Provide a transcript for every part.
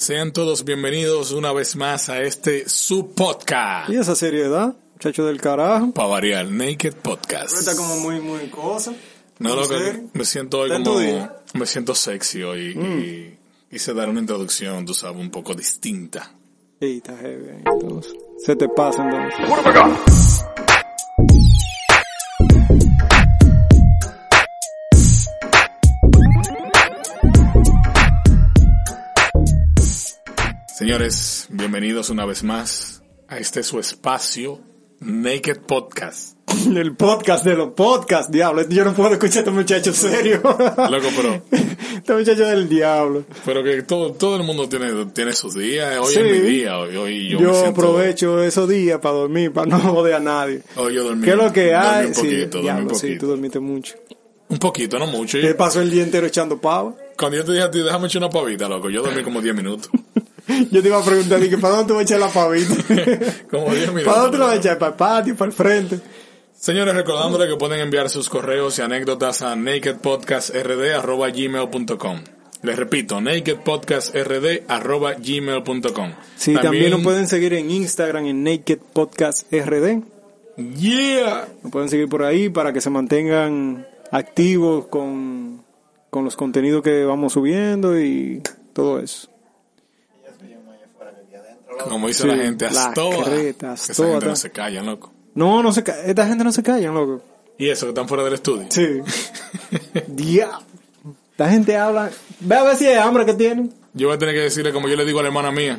Sean todos bienvenidos una vez más a este su podcast. Y esa seriedad, muchacho del carajo. Para variar, Naked Podcast. Está como muy, muy cosa. No, ¿En lo que me siento hoy ¿Está en tu como, me siento sexy hoy Mm. y quise dar una introducción, tú sabes, un poco distinta. Ey, está heavy. ahí, Entonces, se te pasa entonces. Señores, bienvenidos una vez más a este su espacio, Naked Podcast. El podcast de los podcasts, diablo. Yo no puedo escuchar a este muchacho serio. Loco, pero, este muchacho del diablo. pero que todo, todo el mundo tiene, tiene sus días. Hoy Sí. es mi día, hoy, hoy yo, Yo, me siento, aprovecho esos días para dormir, para no joder a nadie. Hoy yo dormí. ¿Qué es lo que hay? Un sí, poquito, dormí diablo, un sí, poquito. tú dormiste mucho. Un poquito, no mucho. ¿Qué pasó el día entero echando pava? Cuando yo te dije a ti, déjame echar una pavita, loco, yo dormí como 10 minutos. Yo te iba a preguntar, dije, ¿para dónde tú vas a echar la pavita? como 10 minutos. ¿Para dónde lo vas a echar? ¿Para el patio? ¿Para el frente? Señores, recordándole que pueden enviar sus correos y anécdotas a nakedpodcastrd.gmail.com. Les repito, nakedpodcastrd.gmail.com. Sí, también, nos pueden seguir en Instagram en Naked Podcast RD. Yeah. Nos pueden seguir por ahí para que se mantengan activos con, con los contenidos que vamos subiendo y todo eso. Como dice Sí, la gente, Astoa. creta, Esa Astoa, gente no se calla, loco. No, no se esta gente no se calla, loco. Y eso, que están fuera del estudio. Sí. Diablo. Esta gente habla. Ve a ver si es hambre que tienen. Yo voy a tener que decirle como yo le digo a la hermana mía.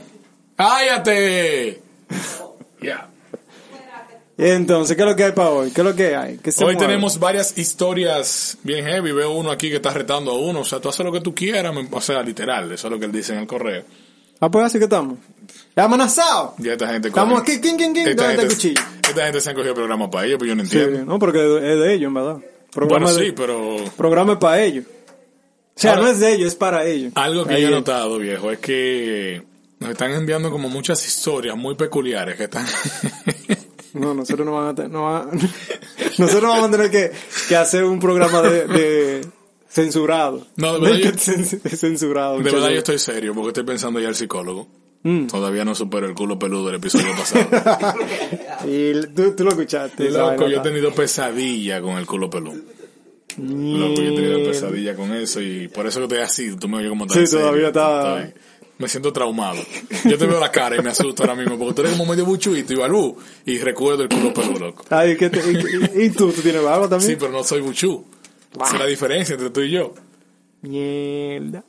¡Cállate! Ya. Entonces, ¿qué es lo que hay para hoy? ¿Qué es lo que hay? ¿Qué se Hoy mueve? tenemos varias historias bien heavy. Veo uno aquí que está retando a uno. O sea, tú haces lo que tú quieras. O sea, literal. Eso es lo que él dice en el correo. Ah, pues así que estamos. ¿Ya amenazado? Ya esta gente Estamos aquí, ¿quién, quién, quién? Esta ¿Dónde está el gente, cuchillo? esta gente se han cogido el programa para ellos, pero yo no Sí, entiendo. no, porque es de ellos, en verdad. Programa bueno, de- sí, pero Programa es para ellos. O sea, Ahora- no es de ellos, es para ellos. algo que Ahí yo he es. notado, viejo, es que nos están enviando como muchas historias muy peculiares que están... No, nosotros no vamos a tener, no va- nosotros vamos a tener que, que hacer un programa de, de censurado. No, de verdad yo- cen- censurado. De verdad yo estoy serio porque estoy pensando ya al psicólogo. Mm. Todavía no supero el culo peludo del episodio pasado. Y tú, tú lo escuchaste. Loco, yo he tenido pesadilla con el culo peludo. Loco, yo he tenido pesadilla con eso y por eso que estoy así, tú me oyes como tan Sí, todavía está- Estoy- me siento traumado. Yo te veo la cara y me asusto ahora mismo porque tú eres como medio buchuito y balú y recuerdo el culo peludo, loco. Ay, ¿qué te- y, y tú, tú tienes barba Sí, también. pero no soy buchú. Esa es la diferencia entre tú y yo. Mierda.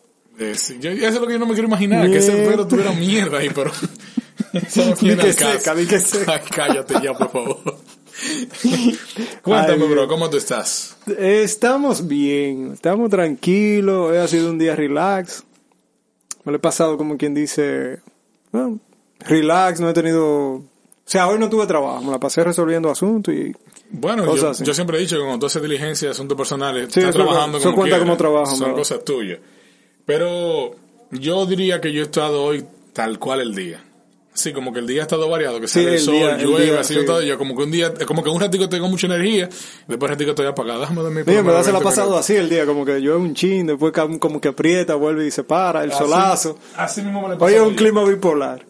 Sí, yo- Eso es lo que yo no me quiero imaginar, que ese Mierda. pelo tuviera mierda ahí, pero... Eso no que seca, di que seca. Ay, cállate ya, por favor. Cuéntame, Ay, bro. ¿cómo tú estás? Estamos bien, estamos tranquilos, hoy ha sido un día relax. Me lo he pasado como quien dice, bueno, relax, no he tenido... O sea, hoy no tuve trabajo, me la pasé resolviendo asuntos y... Bueno, yo, yo siempre he dicho que cuando tú haces diligencia, asuntos personales, Sí, estás eso- trabajando eso como cuenta como trabajo, Son ¿verdad? cosas tuyas. Pero yo diría que yo he estado hoy tal cual el día. Sí, como que el día ha estado variado, que Sí, sale el, el sol, día- el llueve, día, así sí. yo todo, yo como que un día, como que un ratico tengo mucha energía, después un ratico estoy apagado, déjame dormir por Sí, lo en verdad se la ha 20 pasado así el día, como que llueve un chin, después como que aprieta, vuelve y se para, el Así- solazo. Así mismo me lo he Hoy pasado es un yo. clima bipolar.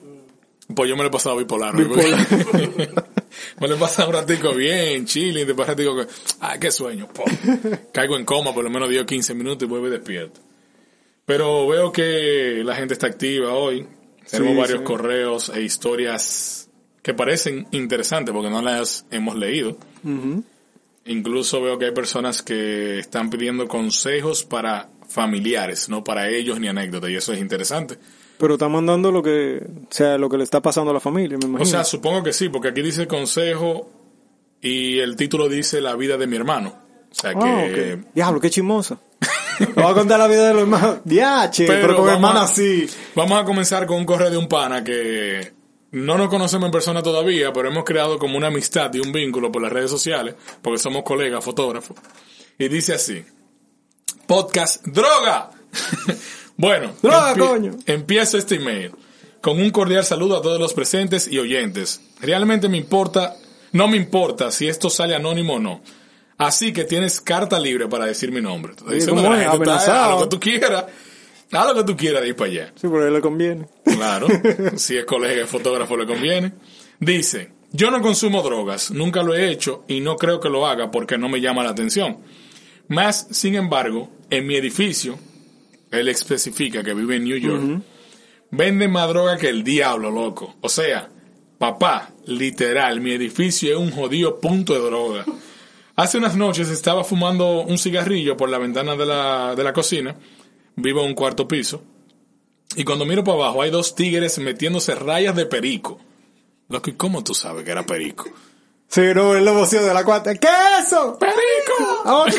Pues yo me lo he pasado bipolar. Bipolar. me lo he pasado un ratico bien, chilling, después un ratico ay, qué sueño, po. Caigo en coma por lo menos 10 o 15 minutos y vuelvo y despierto. Pero veo que la gente está activa hoy. Tenemos Sí, varios sí. correos e historias que parecen interesantes porque no las hemos leído. Incluso veo que hay personas que están pidiendo consejos para familiares, no para ellos ni anécdotas, y eso es interesante. Pero está mandando lo que, o sea, lo que le está pasando a la familia, me imagino. O sea, supongo que sí, porque aquí dice consejo y el título dice la vida de mi hermano. O sea que... Ah, ok. Diablo, qué chismosa. Voy a contar la vida de los hermanos. Diache, pero, Pero con vamos hermana a- así. Vamos a comenzar con un correo de un pana que no nos conocemos en persona todavía, pero hemos creado como una amistad y un vínculo por las redes sociales, porque somos colegas fotógrafos. Y dice así, podcast droga. bueno, Droga, coño. este email con un cordial saludo a todos los presentes y oyentes. Realmente me importa, no me importa si esto sale anónimo o no. Así que tienes carta libre para decir mi nombre. Te a lo que tú quieras. Haz lo que tú quieras de ir para allá. Sí, porque a él le conviene. Claro, si es colega, es fotógrafo, le conviene. Dice, yo no consumo drogas, nunca lo he hecho y no creo que lo haga porque no me llama la atención. Más, sin embargo, en mi edificio, él especifica que vive en New York, venden más droga que el diablo, loco. O sea, papá, literal, mi edificio es un jodido punto de droga. Hace unas noches estaba fumando un cigarrillo por la ventana de la, de la cocina, vivo en un cuarto piso, y cuando miro para abajo hay dos tigres metiéndose rayas de perico. Loco, ¿y cómo tú sabes que era perico? Sí, no, es la emoción de la cuarta. ¿Qué es eso? ¡Perico! Ok.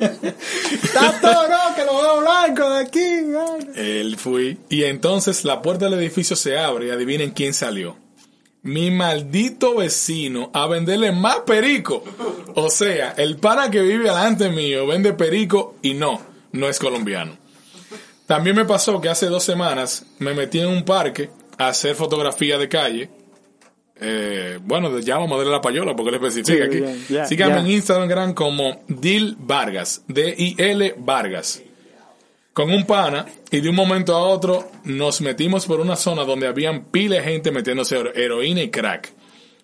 Está todo, no, que lo veo blanco de aquí. ay. Él fui. Y entonces la puerta del edificio se abre y adivinen quién salió. Mi maldito vecino a venderle más perico. O sea, el pana que vive delante mío vende perico y no, no es colombiano. También me pasó que hace dos semanas me metí en un parque a hacer fotografía de calle. Eh, bueno, ya vamos a darle la payola porque le especifica Sí, aquí. Síganme en Instagram como Dil Vargas, D-I-L Vargas con un pana y de un momento a otro nos metimos por una zona donde habían pila de gente metiéndose hero- heroína y crack.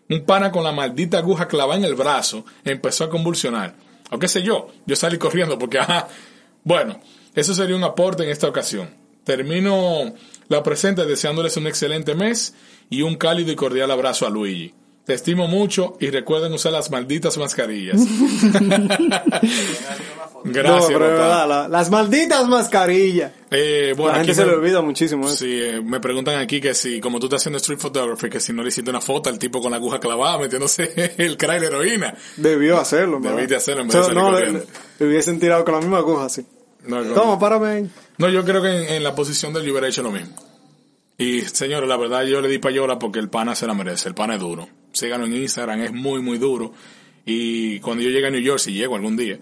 Un pana con la maldita aguja clavada en el brazo empezó a convulsionar. O qué sé yo, yo salí corriendo porque, ajá, bueno, eso sería un aporte en esta ocasión. Termino la presente deseándoles un excelente mes y un cálido y cordial abrazo a Luigi. Te estimo mucho y recuerden usar las malditas mascarillas. Gracias, no, de papá. la- las malditas mascarillas. Eh, bueno, la gente aquí se me- le olvida muchísimo eso. Sí, eh, me preguntan aquí que si, como tú estás haciendo street photography, que si no le hiciste una foto al tipo con la aguja clavada metiéndose el crack de heroína. Debió hacerlo, ¿verdad? Debiste hacerlo en vez O de sea, salir no, le, le hubiesen tirado con la misma aguja así. No. Toma, párame ahí. No, yo creo que en, en la posición del hubiera hecho lo mismo. Y señores, la verdad yo le di payola porque el pana se la merece. El pana es duro. Síganlo en Instagram, es muy, muy duro. Y cuando yo llegue a New York, si llego algún día,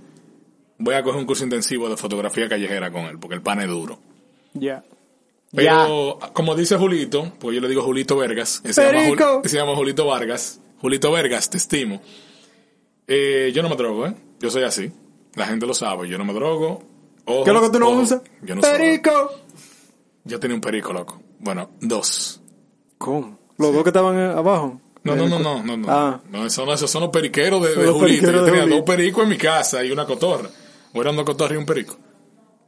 voy a coger un curso intensivo de fotografía callejera con él, porque el pana es duro. Ya. Pero, como dice Julito, pues yo le digo Julito Vergas, que se llama, se llama Julito Vargas. Julito Vergas, te estimo. Eh, yo no me drogo, ¿eh? Yo soy así. La gente lo sabe, yo no me drogo. Ojo, ¿Qué es lo que tú no ojo, usas? Yo no soy- Perico. Yo tenía un perico, loco. Bueno, dos. ¿Cómo? ¿Los dos que estaban eh, abajo? No, no, no, no, no, no. Ah. No, esos, no, esos son los periqueros de, de Los Julito. periqueros Yo tenía dos pericos en mi casa y una cotorra. O eran dos cotorras y un perico.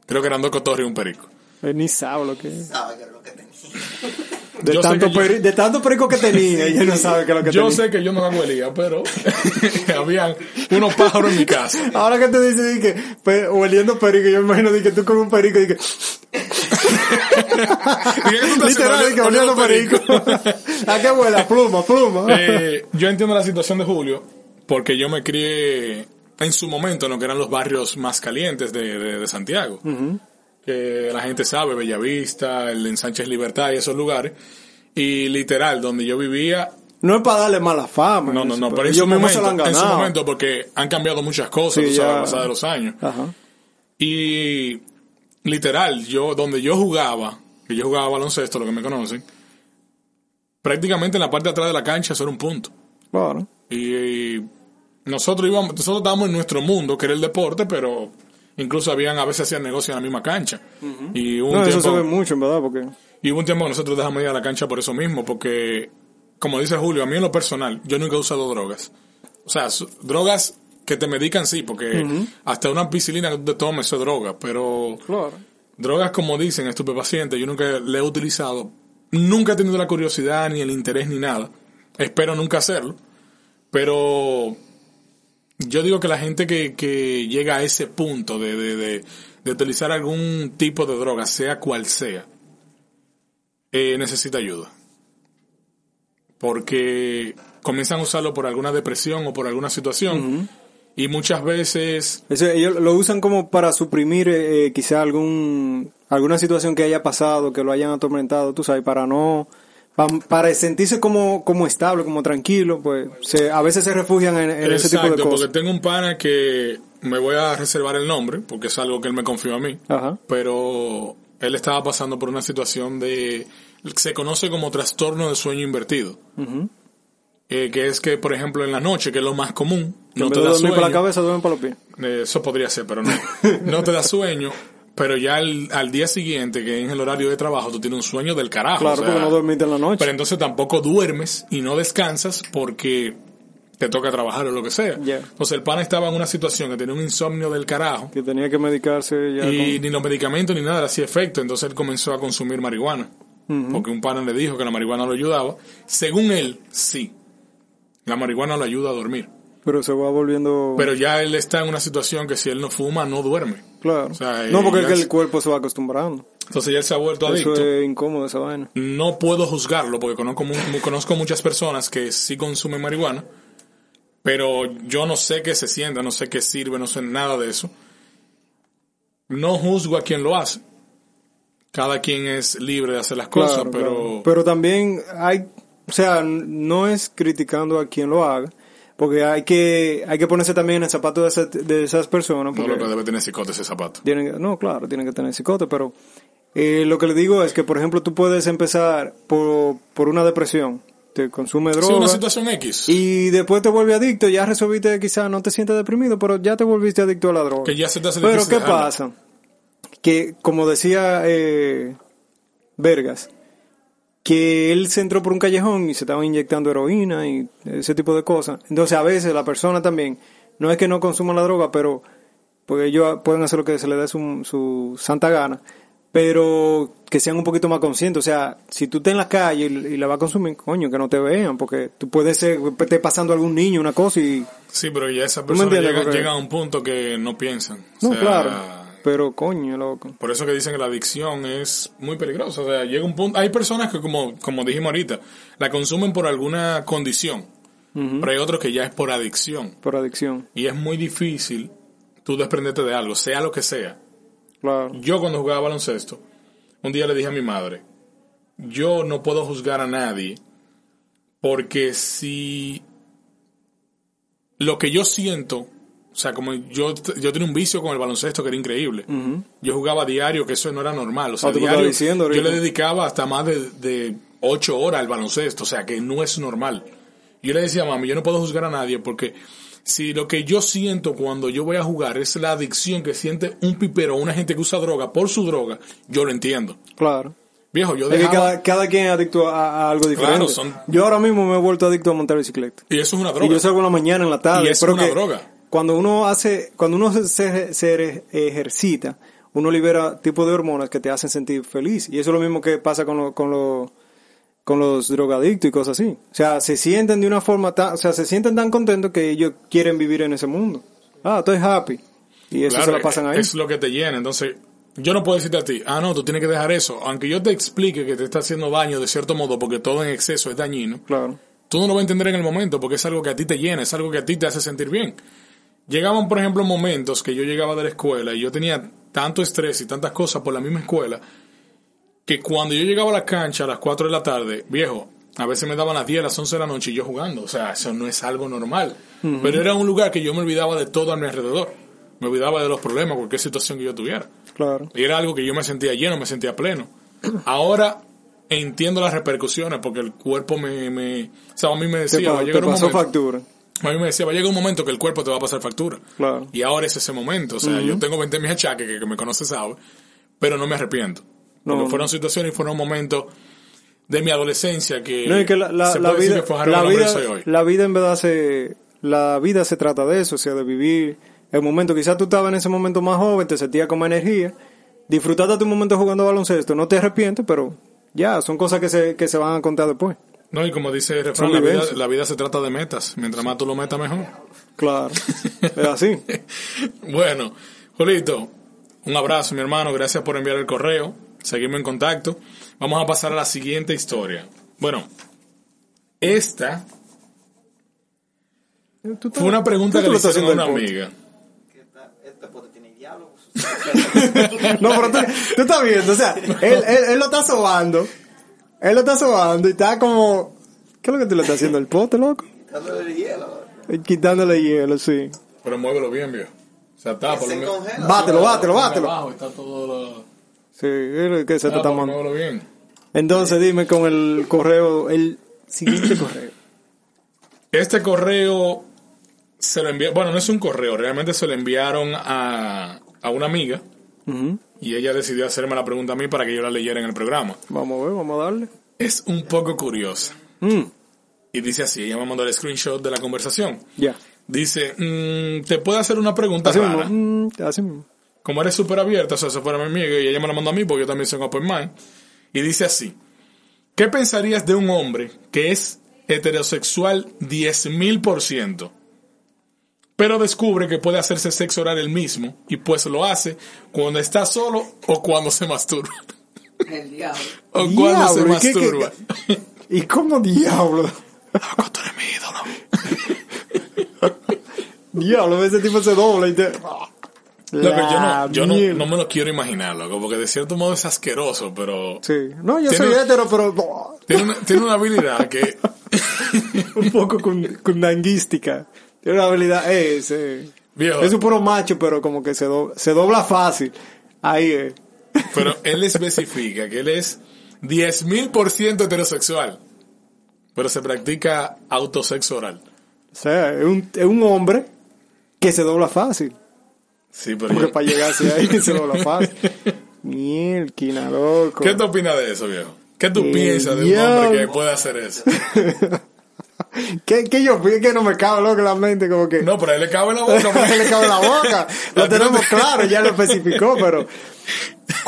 Creo que eran dos cotorras y un perico. Él ni sabe lo que es. Sabe que es lo que tenía. De, Yo tanto que yo- de tanto perico que tenía, ella no sabe qué es lo que Yo tenía. sé que yo no la huelía, pero habían unos pájaros en mi casa. Ahora que te dice di que pe- oliendo perico, yo me imagino que tú con un perico y que ¿Y qué tú estás literal que oliendo perico. ¿A qué huele? Pluma, pluma. Eh, yo entiendo la situación de Julio, porque yo me crié en su momento en lo que eran los barrios más calientes de, de- de Santiago. Que la gente sabe, Bellavista, el Ensánchez Libertad y esos lugares. Y literal, donde yo vivía, No es para darle mala fama. no, no, no, pero en su, momento, han en su momento, porque han cambiado muchas cosas, Sí, tú sabes, a pasar de los años. Ajá. Y literal, yo, donde yo jugaba, que yo jugaba baloncesto, lo que me conocen, prácticamente en la parte de atrás de la cancha eso era un punto. Bueno. Y, nosotros íbamos, nosotros estábamos en nuestro mundo, que era el deporte, pero incluso habían, a veces hacían negocio en la misma cancha. Y hubo un No, eso se tiempo, ve mucho, en verdad, porque... y hubo un tiempo que nosotros dejamos ir a la cancha por eso mismo, porque, como dice Julio, a mí en lo personal, yo nunca he usado drogas. O sea, drogas que te medican sí, porque hasta una ampicilina que tú te tomes eso es droga, pero Claro. drogas como dicen, estupefacientes, yo nunca le he utilizado. Nunca he tenido la curiosidad, ni el interés, ni nada. Espero nunca hacerlo. Pero yo digo que la gente que, que llega a ese punto de, de, de, de utilizar algún tipo de droga, sea cual sea, eh, necesita ayuda. Porque comienzan a usarlo por alguna depresión o por alguna situación. Y muchas veces Eso, ellos lo usan como para suprimir eh, eh, quizá algún alguna situación que haya pasado, que lo hayan atormentado, tú sabes, para no pa- para sentirse como como estable, como tranquilo, pues se, a veces se refugian en, en ese tipo de Exacto, cosas. porque tengo un pana que me voy a reservar el nombre, porque es algo que él me confió a mí. Ajá. Pero él estaba pasando por una situación de... Se conoce como trastorno de sueño invertido. Eh, que es que, por ejemplo, en la noche, que es lo más común, no en te da dormir por la sueño. cabeza, duermen por los pies. Eh, Eso podría ser, pero no. No te da sueño, pero ya al, al día siguiente, que es el horario de trabajo, tú tienes un sueño del carajo. Claro, o sea, porque no dormiste en la noche. Pero entonces tampoco duermes y no descansas porque te toca trabajar o lo que sea. Ya. Entonces el pana estaba en una situación que tenía un insomnio del carajo Que tenía que medicarse ya y con- ni los medicamentos ni nada le hacía efecto. Entonces él comenzó a consumir marihuana. Porque un pana le dijo que la marihuana lo ayudaba. Según él, sí. La marihuana lo ayuda a dormir. Pero se va volviendo... Pero ya él está en una situación que si él no fuma, no duerme. claro. o sea, no, porque es que el cuerpo se va acostumbrando. Entonces ya él se ha vuelto adicto. Eso es incómodo esa vaina. No puedo juzgarlo porque conozco, conozco muchas personas que sí consumen marihuana, pero yo no sé qué se sienta, no sé qué sirve, no sé nada de eso. No juzgo a quien lo hace. Cada quien es libre de hacer las cosas, Claro, pero claro. Pero también hay... O sea, no es criticando a quien lo haga, porque hay que hay que ponerse también en el zapato de, ese- de esas personas. no lo que debe tener cicote ese zapato. tienen, no, claro, tienen que tener psicote, pero eh, lo que le digo es que, por ejemplo, tú puedes empezar por, por una depresión, te consume Sí, droga una situación X. y después te vuelves adicto, ya resolviste, quizás no te sientes deprimido, pero ya te volviste adicto a la droga. Que ya se te hace Pero ¿qué pasa? Que, como decía eh, Vergas, que él se entró por un callejón y se estaba inyectando heroína y ese tipo de cosas. Entonces a veces la persona también, no es que no consuma la droga, pero porque ellos pueden hacer lo que se les dé su, su santa gana, pero que sean un poquito más conscientes. O sea, si tú estás en la calle y, y la vas a consumir, coño, que no te vean, porque tú puedes ser, esté pasando a algún niño una cosa y... Sí, pero ya esa me persona entiendes? llega, a un punto que no piensan. O No, sea, claro, pero coño, loco. Por eso que dicen que la adicción es muy peligrosa. O sea, llega un punto. Hay personas que, como, como dijimos ahorita, la consumen por alguna condición. Pero hay otros que ya es por adicción. Por adicción, Y es muy difícil tú desprenderte de algo, sea lo que sea. claro. Yo cuando jugaba baloncesto, un día le dije a mi madre, yo no puedo juzgar a nadie porque si lo que yo siento, o sea, como yo, yo tenía un vicio con el baloncesto que era increíble. Yo jugaba diario, que eso no era normal. O sea, Ah, diario, diciendo yo le dedicaba hasta más de, de ocho horas al baloncesto, o sea, que no es normal. Yo le decía, mami, yo no puedo juzgar a nadie porque si lo que yo siento cuando yo voy a jugar es la adicción que siente un pipero o una gente que usa droga por su droga, yo lo entiendo. Claro. Viejo, yo Es que dejaba... cada, cada quien es adicto a, a algo diferente. Claro, son- Yo ahora mismo me he vuelto adicto a montar bicicleta. Y eso es una Y droga. yo salgo en la mañana, en la tarde. Y es pero una que droga. Cuando uno hace, cuando uno se, se- ejercita, uno libera tipo de hormonas que te hacen sentir feliz. Y eso es lo mismo que pasa con, lo- con, lo- con los drogadictos y cosas así. O sea, se sienten de una forma tan, o sea, se sienten tan contentos que ellos quieren vivir en ese mundo. Ah, estoy happy. Y eso Claro, se la pasan ahí. Es lo que te llena. Entonces, yo no puedo decirte a ti, ah, no, tú tienes que dejar eso. Aunque yo te explique que te está haciendo daño de cierto modo, porque todo en exceso es dañino, Claro. tú no lo vas a entender en el momento, porque es algo que a ti te llena, es algo que a ti te hace sentir bien. Llegaban, por ejemplo, momentos que yo llegaba de la escuela y yo tenía tanto estrés y tantas cosas por la misma escuela, que cuando yo llegaba a la cancha a las 4 de la tarde, viejo, a veces me daban las 10, las 11 de la noche y yo jugando. O sea, eso no es algo normal. Pero era un lugar que yo me olvidaba de todo a mi alrededor. Me olvidaba de los problemas, cualquier situación que yo tuviera. Claro. Y era algo que yo me sentía lleno, me sentía pleno. Ahora entiendo las repercusiones porque el cuerpo me... me o sea, a mí me Te, decía, va pa- te pasó momento... factura. A mí me decía, va a llegar un momento que el cuerpo te va a pasar factura. Claro. Y ahora es ese momento. O sea, yo tengo 20 mis achaques, que, que me conoce sabe, pero no me arrepiento. Porque No. fueron situaciones y fueron momentos de mi adolescencia que, No, es que la, la, se la puede decir vida, que la vida, que soy hoy. la vida en verdad se, la vida se trata de eso, o sea, de vivir el momento. Quizás tú estabas en ese momento más joven, te sentías con más energía, disfrutaste tu momento jugando baloncesto, no te arrepientes, pero ya, son cosas que se, que se van a contar después. No, y como dice el refrán, la vida, vivencias. la vida se trata de metas. Mientras más tú lo metas, mejor. Claro, es así. bueno, Julito, un abrazo, mi hermano. Gracias por enviar el correo. Seguimos en contacto. Vamos a pasar a la siguiente historia. Bueno, esta Tú fue una pregunta que lo le hicieron a una amiga. esta- este tiene. No, pero tú, tú estás viendo, o sea, él, él, él lo está sobando, él lo está sobando y está como, ¿qué es lo que tú le estás haciendo al pote, loco? Dándole hielo. Eh, Quitándole hielo, sí. Pero muévelo bien, viejo. O sea, está, por Se lo menos-. Bátelo, bátelo, bátelo. Abajo está todo lo... Sí, es que se te está muévelo bien. Entonces dime con el correo, el siguiente correo. Este correo se lo envió, bueno, no es un correo, realmente se lo enviaron a, a una amiga Y ella decidió hacerme la pregunta a mí para que yo la leyera en el programa. Vamos a ver, vamos a darle. Es un poco curiosa. Mm, Y dice así, ella me mandó el screenshot de la conversación. Ya. Dice, mm, te puedo hacer una pregunta Así mismo. rara. mm, así mismo. Como eres súper abierta, o sea, eso fuera mi amiga y ella me la mandó a mí porque yo también soy open mind. Y dice así, ¿qué pensarías de un hombre que es heterosexual 10.000%? Pero descubre que puede hacerse sexo oral él mismo y pues lo hace cuando está solo o cuando se masturba. El diablo. O cuando se Diablo, ¿y qué- qué- masturba. ¿Y cómo diablo? Loco, tú eres mi ídolo. Diablo, ese tipo se dobla y te... Yo, no, yo no, no me lo quiero imaginar, loco, porque de cierto modo es asqueroso, pero Sí. No, yo Tiene soy hétero, pero... tiene una, tiene una habilidad que... un poco con, con danguística. Tiene una habilidad, eh. Es un puro macho, pero como que se, do- se dobla fácil. Ahí es. Pero él especifica que él es 10.000% heterosexual, pero se practica autosexo oral. O sea, es un, es un hombre que se dobla fácil. Sí, pero Porque yo- para llegar hacia ahí se dobla fácil. Mielquina, loco. ¿Qué tú opinas de eso, viejo? ¿Qué tú piensas de un hombre que puede hacer eso? ¿Qué, qué yo fui que no me cabe loco en la mente? Como que. No, pero él le cabe la boca. Porque- le cabe la boca. Lo tenemos claro, ya lo especificó, pero.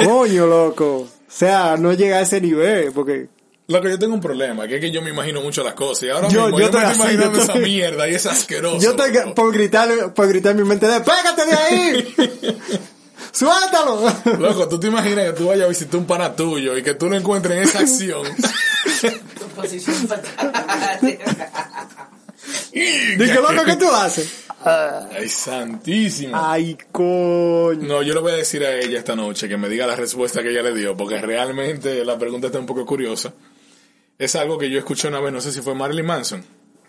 Coño, loco. O sea, no llega a ese nivel, porque. Lo que yo tengo un problema, que es que yo me imagino mucho las cosas. Y ahora Yo- mismo yo yo, me estoy estoy imaginando esa estoy- mierda y es asqueroso. Yo loco. por gritar, por gritar en mi mente, ¡despégate de ahí! ¡Suéltalo! Loco, tú te imaginas que tú vayas a visitar un pana tuyo y que tú lo encuentres en esa acción. Tu posición fatal. Dije, loco, ¿qué tú haces? Ay, santísimo. Ay, coño. No, yo le voy a decir a ella esta noche que me diga la respuesta que ella le dio, porque realmente la pregunta está un poco curiosa. Es algo que yo escuché una vez, no sé si fue Marilyn Manson,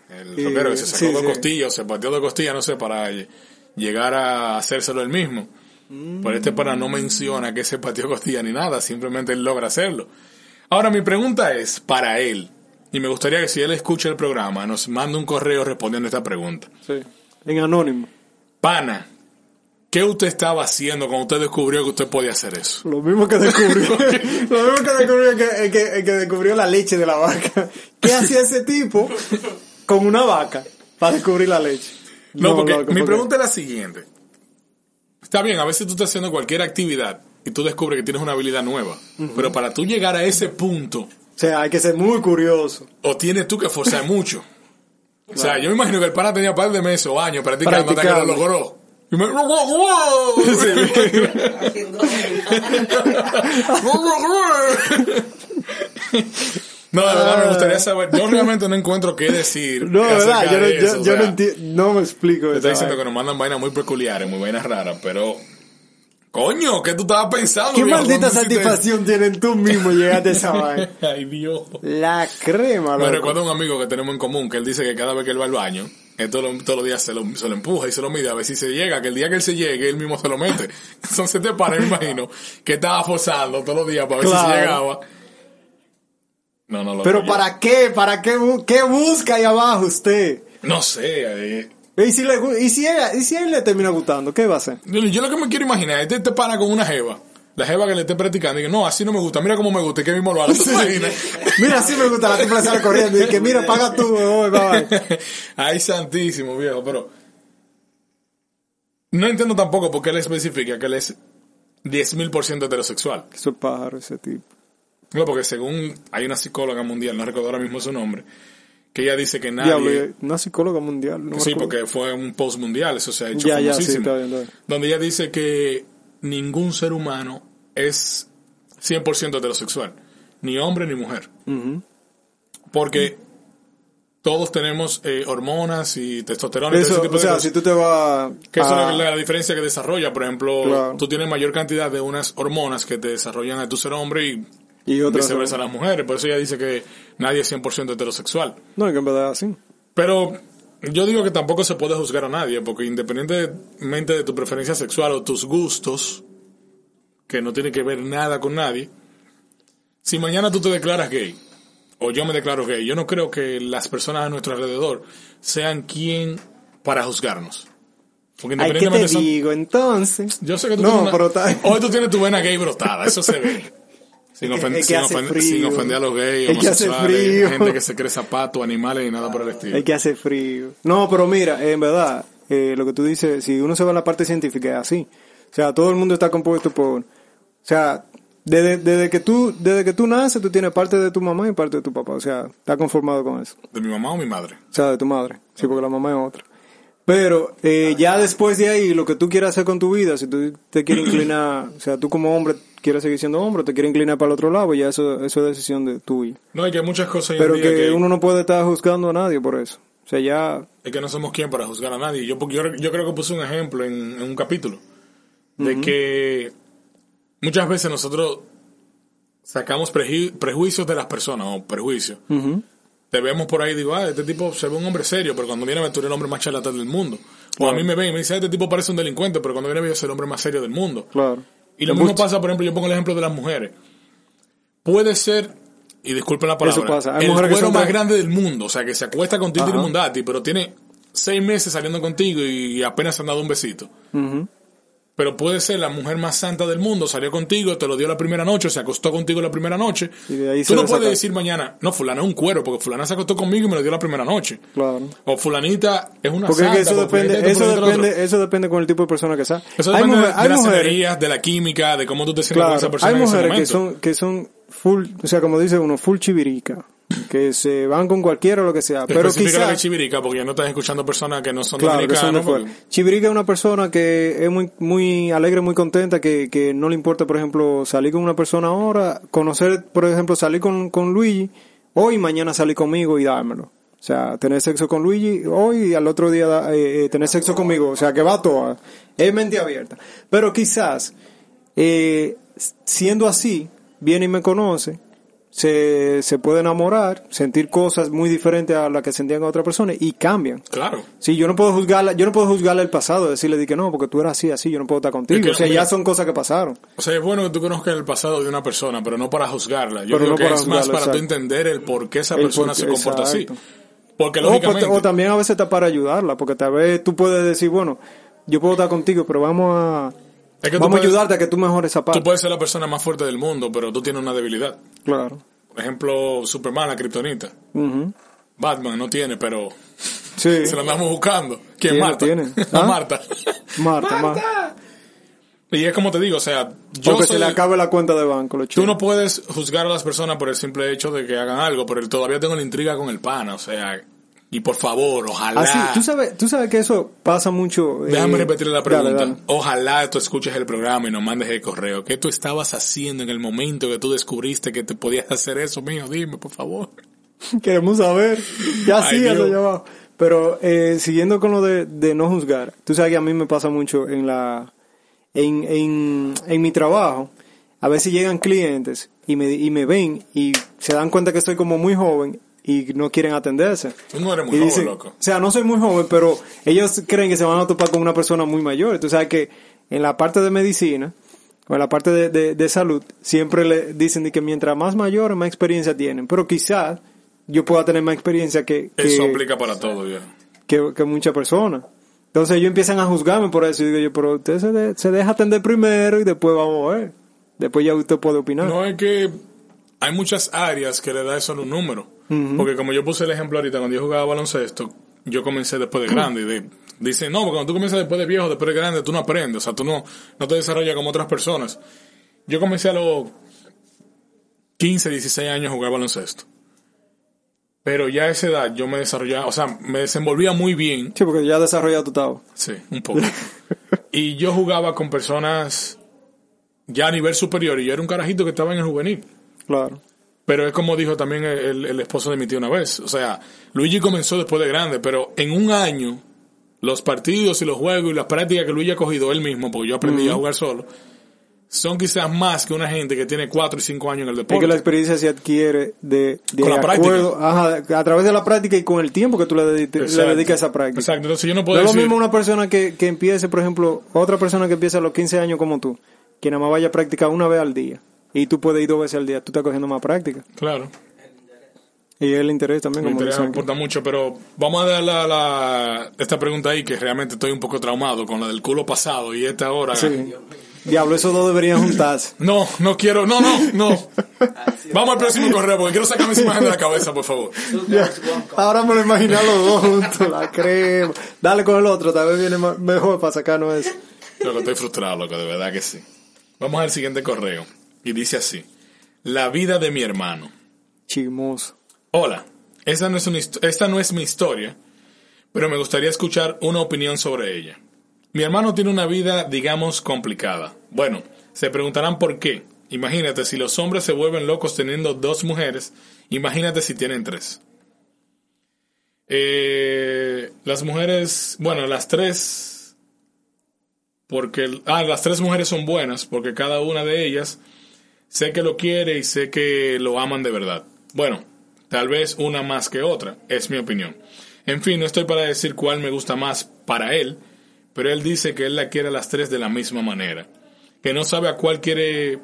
el Eh, rockero que se sacó sí, dos sí. costillas, se pateó dos costillas, no sé, para ll- llegar a hacérselo él mismo. Pero este para no menciona que se pateó costillas ni nada, simplemente él logra hacerlo. Ahora mi pregunta es para él, y me gustaría que si él escucha el programa, nos mande un correo respondiendo a esta pregunta. Sí. En anónimo. Pana, ¿qué usted estaba haciendo cuando usted descubrió que usted podía hacer eso? Lo mismo que descubrió. lo mismo que descubrió que, que, que descubrió la leche de la vaca. ¿Qué hacía ese tipo con una vaca para descubrir la leche? No, porque loco, mi porque- pregunta es la siguiente. Está bien, a veces tú estás haciendo cualquier actividad y tú descubres que tienes una habilidad nueva, pero para tú llegar a ese punto, O sea, hay que ser muy curioso. o tienes tú que esforzar mucho. O sea, yo me imagino que el pana tenía par de meses o años practicando hasta que lo logró. Y me... No, de verdad me gustaría saber. Yo realmente no encuentro qué decir. No, de verdad, yo no, yo, eso, o yo no entiendo, no me explico Te estoy diciendo que nos mandan vainas muy peculiares, muy vainas raras, pero... Coño, ¿qué tú estabas pensando? ¿Qué viejo, maldita satisfacción tienen tú mismo llegar a esa vaina? Ay, Dios. La crema, Me loco. recuerda a un amigo que tenemos en común que él dice que cada vez que él va al baño, él todos los, todos los días se lo, se lo empuja y se lo mide a ver si se llega, que el día que él se llegue, él mismo se lo mete. Entonces te para, me imagino, que estaba forzando todos los días para ver si se llegaba. No, no lo Pero yo- ¿para qué? ¿Para qué, bu- qué busca ahí abajo usted? No sé. eh, ¿Y si, le, y, si ella, ¿Y si él le termina gustando? ¿Qué va a hacer? yo, yo lo que me quiero imaginar, este te para con una jeva. La jeva que le esté practicando y que no, así no me gusta, mira cómo me gusta y que mismo lo haga. ¿Tú te imaginas? Mira, así me gusta la tipa sale corriendo y que mira, paga tú, oh, bye, bye. Ay, santísimo, viejo, pero... No entiendo tampoco por qué él especifica que él es 10.000% heterosexual. Eso es pájaro ese tipo. No, porque según hay una psicóloga mundial, no recuerdo ahora mismo su nombre, que ella dice que nadie... Diablo, una psicóloga mundial. No sí, porque fue un post mundial, eso se ha hecho Ya, ya, sí, famosísimo. está bien, está bien. Donde ella dice que ningún ser humano es 100% heterosexual, ni hombre ni mujer. Porque todos tenemos eh, hormonas y testosterona y todo Eso, ese tipo o de sea, cosas. si tú te vas Que eso es la, la diferencia que desarrolla. Por ejemplo, Claro. tú tienes mayor cantidad de unas hormonas que te desarrollan a tu ser hombre y, y otras viceversa a las mujeres. Por eso ella dice que nadie es 100% heterosexual. No, que en verdad así. Pero yo digo que tampoco se puede juzgar a nadie, porque independientemente de tu preferencia sexual o tus gustos, que no tiene que ver nada con nadie, si mañana tú te declaras gay, o yo me declaro gay, yo no creo que las personas a nuestro alrededor sean quien para juzgarnos. Porque Ay, ¿qué te independientemente son- digo? Entonces... Yo sé que tú No, tienes una- pero Hoy tú tienes tu vena gay brotada, eso se ve. Sin, Es que- ofen- es que sin hace ofen- frío. sin ofender a los gays, hace homosexuales, gente que se cree zapatos, animales y nada por el estilo. Es que hace frío. No, pero mira, en verdad, eh, lo que tú dices, si uno se va a la parte científica es así. O sea, todo el mundo está compuesto por... O sea, desde, desde que tú desde que tú naces, tú tienes parte de tu mamá y parte de tu papá. O sea, está conformado con eso. ¿De mi mamá o mi madre? O sea, de tu madre. Sí, porque la mamá es otra. Pero eh, ya después de ahí, lo que tú quieras hacer con tu vida, si tú te quieres inclinar, o sea, tú como hombre quieres seguir siendo hombre, te quieres inclinar para el otro lado, ya eso, eso es decisión de tuya. No, hay que hay muchas cosas Pero que que, uno no puede estar juzgando a nadie por eso. O sea, ya es que no somos quien para juzgar a nadie. Yo, yo, yo creo que puse un ejemplo en, en un capítulo de que muchas veces nosotros sacamos preju- prejuicios de las personas o perjuicios. Te vemos por ahí y digo, ah, este tipo se ve un hombre serio, pero cuando viene a ver tú eres el hombre más charlatán del mundo. O a mí me ven y me dicen, este tipo parece un delincuente, pero cuando viene a ver yo soy el hombre más serio del mundo. Claro. Y lo mismo pasa, por ejemplo, yo pongo el ejemplo de las mujeres. Puede ser, y disculpen la palabra, Eso pasa. Hay el que cuero son más grande del mundo, o sea, que se acuesta contigo y Ajá. Mundati, pero tiene seis meses saliendo contigo y apenas se han dado un besito. Ujú. Pero puede ser la mujer más santa del mundo, salió contigo, te lo dio la primera noche, se acostó contigo la primera noche. Y de ahí Tú no puedes decir mañana, no, fulana es un cuero, porque fulana se acostó conmigo y me lo dio la primera noche. Claro. O fulanita es una Porque es santa. que eso depende, eso depende, eso depende con el tipo de persona que sea. Eso hay depende mujer- de las mujeres, energías, de la química, de cómo tú te sientes con esa persona hay en ese mujeres que son, que son full, o sea, como dice uno, full chivirica, que se van con cualquiera o lo que sea, pero quizás, chivirica, porque ya no estás escuchando personas que no son claro, que son de dominicanos. porque- Chivirica es una persona que es muy, muy alegre, muy contenta, que, que no le importa, por ejemplo, salir con una persona ahora, conocer, por ejemplo, salir con, con Luigi, hoy, mañana salir conmigo y dármelo. O sea, tener sexo con Luigi hoy y al otro día eh, eh, tener sexo conmigo. O sea, que va toda. Es mente abierta. Pero quizás, eh, siendo así, viene y me conoce, se, se puede enamorar, sentir cosas muy diferentes a las que sentían con otra persona y cambian. Claro. Sí, yo no puedo juzgarla, yo no puedo juzgarle el pasado, decirle di que no, porque tú eras así, así, yo no puedo estar contigo. Es que, o sea, mira, ya son cosas que pasaron. O sea, es bueno que tú conozcas el pasado de una persona, pero no para juzgarla. Yo Pero creo no que para es más para tú entender el por qué esa El persona qué, se comporta exacto. así. Porque O, pues, lógicamente... o también a veces está para ayudarla, porque tal vez tú puedes decir, bueno, yo puedo estar contigo, pero vamos a, Es que tú vamos a ayudarte a que tú mejores esa parte. Tú puedes ser la persona más fuerte del mundo, pero tú tienes una debilidad. Claro. Por ejemplo, Superman, la Kryptonita. Ujú. Batman no tiene, pero Sí. se la andamos buscando. ¿Quién? Tiene, Marta. tiene. ¿Ah? Marta. Marta, Marta. Y es como te digo, o sea, yo O que soy se le acabe la cuenta de banco, lo Tú no puedes juzgar a las personas por el simple hecho de que hagan algo, pero todavía tengo la intriga con el pana, o sea, y por favor, ojalá. Así, Ah, tú sabes, tú sabes que eso pasa mucho. eh, Déjame repetirle la pregunta. dale. Ojalá tú escuches el programa y nos mandes el correo. ¿Qué tú estabas haciendo en el momento que tú descubriste que te podías hacer eso, mío? Dime, por favor. Queremos saber. Ya Ay, sí, allá abajo. Pero eh, siguiendo con lo de, de no juzgar, tú sabes que a mí me pasa mucho en la en, en, en mi trabajo. A veces llegan clientes y me, y me ven y se dan cuenta que estoy como muy joven y no quieren atenderse. Tú no eres muy Y joven, dicen- loco. O sea, no soy muy joven, pero ellos creen que se van a topar con una persona muy mayor. Tú sabes que en la parte de medicina o en la parte de, de- de salud siempre le dicen que mientras más mayores, más experiencia tienen. Pero quizás yo pueda tener más experiencia que, que, Eso aplica para todo, ya. que, que muchas personas. Entonces ellos empiezan a juzgarme por eso. Y digo yo, pero usted se, de- se deja atender primero y después vamos a ver. Después ya usted puede opinar. No es que hay muchas áreas que le da eso un número. Porque como yo puse el ejemplo ahorita, cuando yo jugaba baloncesto, yo comencé después de grande. y de, dicen, no, porque cuando tú comienzas después de viejo, después de grande, tú no aprendes. O sea, tú no, no te desarrollas como otras personas. Yo comencé a los 15, 16 años a jugar baloncesto. Pero ya a esa edad yo me desarrollaba, o sea, me desenvolvía muy bien. Sí, porque ya desarrollado tu estado. Sí, un poco. y yo jugaba con personas ya a nivel superior y yo era un carajito que estaba en el juvenil. Claro. Pero es como dijo también el, el esposo de mi tío una vez. O sea, Luigi comenzó después de grande, pero en un año, los partidos y los juegos y las prácticas que Luigi ha cogido él mismo, porque yo aprendí a jugar solo, son quizás más que una gente que tiene 4 y 5 años en el Es deporte. que la experiencia se adquiere de, de Con la acuerdo, ajá, a través de la práctica y con el tiempo que tú le, dedicas a esa práctica. Exacto, entonces yo no No puedo es lo decir... mismo una persona que, que empiece, por ejemplo, otra persona que empieza a los 15 años como tú, que nada más vaya a practicar una vez al día. Y tú puedes ir dos veces al día, tú estás cogiendo más práctica. Claro. Y el interés también, Me como aquí. importa mucho, pero vamos a dar la, la- esta pregunta ahí que realmente estoy un poco traumado con la del culo pasado y esta hora. Sí. Diablo, esos dos deberían juntarse. No, no quiero, no, no, no. Vamos al próximo correo porque quiero sacarme esa imagen de la cabeza, por favor. Ahora me lo imagino a los dos juntos, la crema. Dale con el otro, tal vez viene mejor para sacarnos eso. Loco, estoy frustrado, loco, de verdad que sí. Vamos al siguiente correo. Y dice así. La vida de mi hermano. Chimoso. Hola, esta no, es una esta no es mi historia, pero me gustaría escuchar una opinión sobre ella. Mi hermano tiene una vida, digamos, complicada. Bueno, se preguntarán por qué. Imagínate, si los hombres se vuelven locos teniendo dos mujeres, imagínate si tienen tres. Eh, las mujeres, bueno, las tres, porque, ah, las tres mujeres son buenas, porque cada una de ellas sé que lo quiere y sé que lo aman de verdad. Bueno, tal vez una más que otra, es mi opinión. En fin, no estoy para decir cuál me gusta más para él, pero él dice que él la quiere a las tres de la misma manera. Que no sabe a cuál quiere,